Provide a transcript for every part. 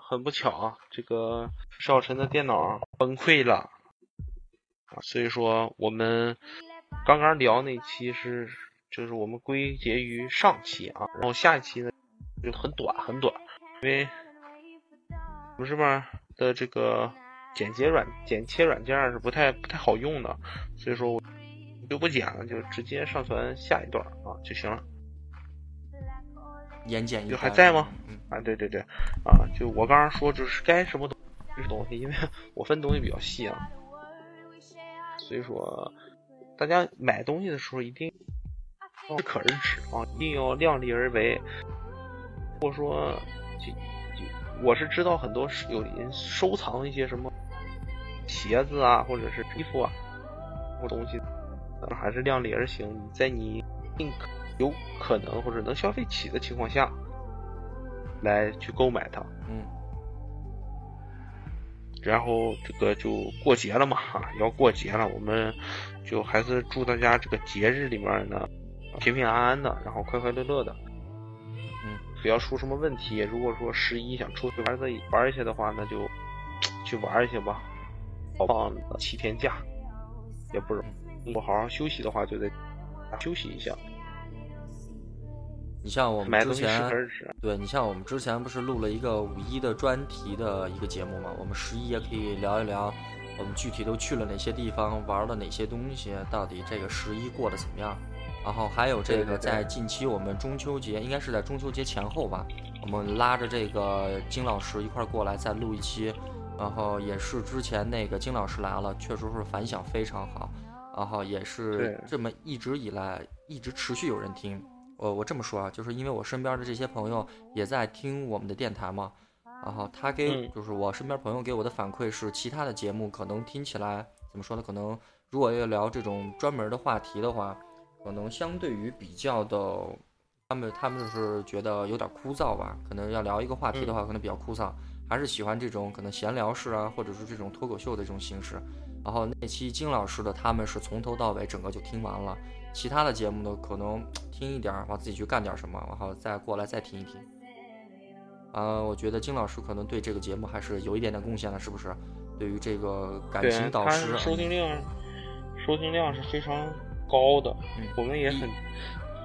很不巧啊，这个少晨的电脑崩溃了啊，所以说我们刚刚聊那期是，就是我们归结于上期啊，然后下一期呢就很短很短，因为我们这边的这个剪切软剪切软件是不太不太好用的，所以说我就不剪了，就直接上传下一段啊就行了。言简意就还在吗？嗯，啊，对对对，啊，就我刚刚说就是该什么东西东西，因为我分东西比较细啊，所以说大家买东西的时候一定适可而止啊，一定要量力而为。或者说，就就我是知道很多有人收藏一些什么鞋子啊，或者是衣服啊，或东西，还是量力而行。在你尽可有可能或者能消费起的情况下，来去购买它。嗯，然后这个就过节了嘛，哈，要过节了，我们就还是祝大家这个节日里面呢平平安安的，然后快快乐乐的。嗯，不要出什么问题。如果说十一想出去玩的玩一些的话，那就 去玩一些吧。放七天假也不容易，如果好好休息的话，就得休息一下。你像我们之前。对你像我们之前不是录了一个五一的专题的一个节目嘛？我们十一也可以聊一聊，我们具体都去了哪些地方，玩了哪些东西，到底这个十一过得怎么样？然后还有这个在近期我们中秋节，应该是在中秋节前后吧，我们拉着这个金老师一块儿过来再录一期，然后也是之前那个金老师来了，确实是反响非常好，然后也是这么一直以来一直持续有人听。我我这么说啊，就是因为我身边的这些朋友也在听我们的电台嘛，然后他给嗯就是我身边朋友给我的反馈是，其他的节目可能听起来怎么说呢？可能如果要聊这种专门的话题的话，可能相对于比较的，他们他们就是觉得有点枯燥吧。可能要聊一个话题的话，可能比较枯燥，还是喜欢这种可能闲聊式啊，或者是这种脱口秀的这种形式。然后那期金老师的他们是从头到尾整个就听完了，其他的节目呢可能听一点儿，然后自己去干点什么，然后再过来再听一听。啊、我觉得金老师可能对这个节目还是有一点点贡献的，是不是？对于这个感情，导师啊，收听量收听量是非常高的，嗯我们也很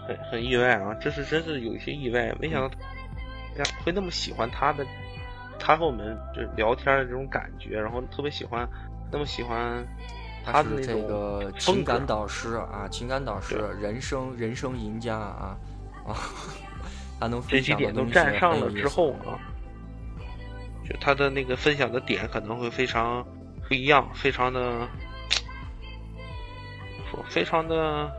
很很意外啊，这是真是有一些意外，没想到大家会那么喜欢他的，他和我们就聊天的这种感觉，然后特别喜欢，那么喜欢他他是这个情感导师啊，情感导师，人生人生赢家啊啊，他能这分几点都享的东西占上了很有意思之后啊，就他的那个分享的点可能会非常不一样，非常的说非常的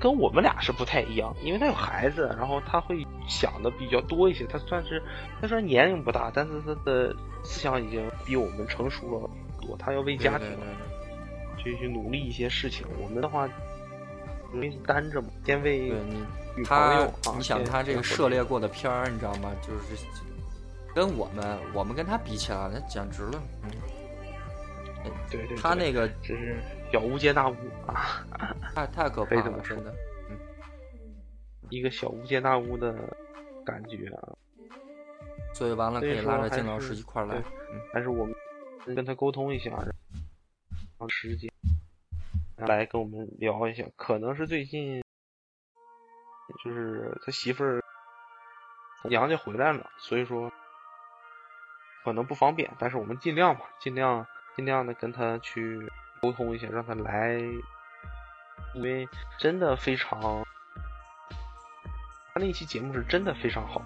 跟我们俩是不太一样，因为他有孩子，然后他会想的比较多一些。他算是他虽然年龄不大，但是他的思想已经比我们成熟了很多。他要为家庭去去努力一些事情。我们的话，容易单着嘛，先为女朋他友啊，你想他这个涉猎过的片儿，你知道吗？就是跟我们我们跟他比起来，那简直了，嗯，对对，对他那个真是小巫见大巫啊，太太可怕了，真的。一个小巫见大巫的感觉啊。所以完了可以拉着金老师一块儿来但是我们跟他沟通一下，然后时间来跟我们聊一下。可能是最近就是他媳妇儿从娘家回来了，所以说可能不方便，但是我们尽量吧，尽量尽量的跟他去沟通一下，让他来，因为真的非常。他那期节目是真的非常好，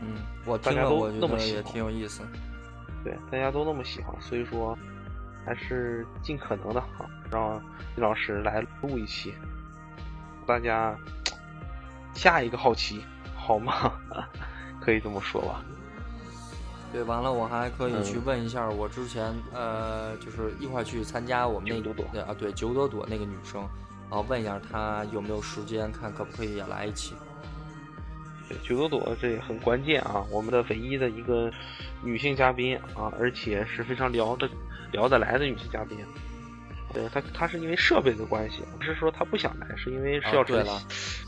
嗯，我大家都听了我觉那么得也挺有意思。对，大家都那么喜欢，所以说还是尽可能的哈，让李老师来录一期，大家下一个好奇，好吗？可以这么说吧。对，完了我还可以去嗯问一下我之前呃，就是一块去参加我们那九朵朵对啊，对九朵朵那个女生，然后问一下她有没有时间，看可不可以也来一起。对，九朵朵这也很关键啊，我们的唯一的一个女性嘉宾啊，而且是非常聊得聊得来的女性嘉宾。对他，他是因为设备的关系，不是说他不想来，是因为是要对了，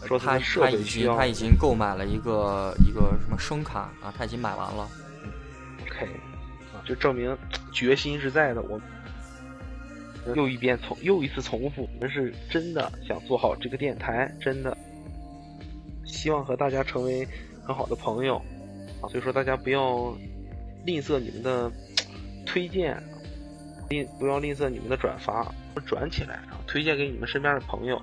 说他设备需要。他已经购买了一个一个什么声卡啊，他已经买完了。OK，啊，就证明决心是在的。我又一遍重又一次重复，我们是真的想做好这个电台，真的希望和大家成为很好的朋友啊。所以说大家不要吝啬你们的推荐。吝不要吝啬你们的转发，转起来，啊推荐给你们身边的朋友。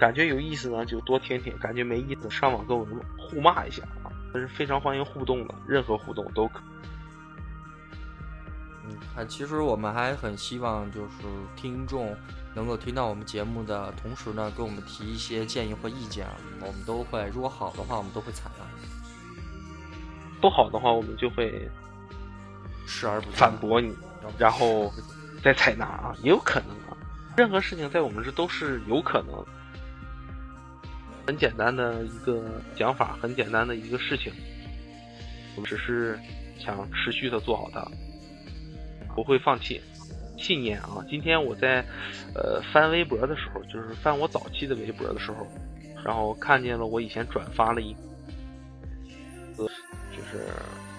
感觉有意思呢，就多听听；感觉没意思，上网跟我们互骂一下啊！这是非常欢迎互动的，任何互动都可。嗯，还其实我们还很希望，就是听众能够听到我们节目的同时呢，给我们提一些建议或意见，我们都会，如果好的话，我们都会采纳；不好的话，我们就会视而不见反驳你。然后再采纳啊，也有可能啊。任何事情在我们这都是有可能。很简单的一个讲法，很简单的一个事情，我们只是想持续的做好它，不会放弃信念啊。今天我在呃翻微博的时候，就是翻我早期的微博的时候，然后看见了我以前转发了一个，就是。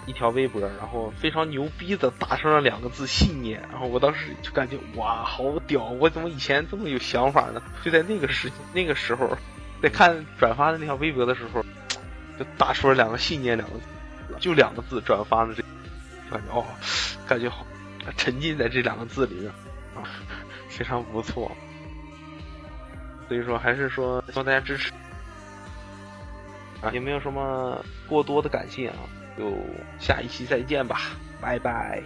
一条微博，然后非常牛逼的打上了两个字“信念”，然后我当时就感觉哇，好屌！我怎么以前这么有想法呢？就在那个时那个时候，在看转发的那条微博的时候，就打出了两个“信念”两个字，就两个字转发的这，感觉哦，感觉好，沉浸在这两个字里面啊，非常不错。所以说，还是说希望大家支持啊，也没有什么过多的感谢啊。就下一期再见吧，拜拜。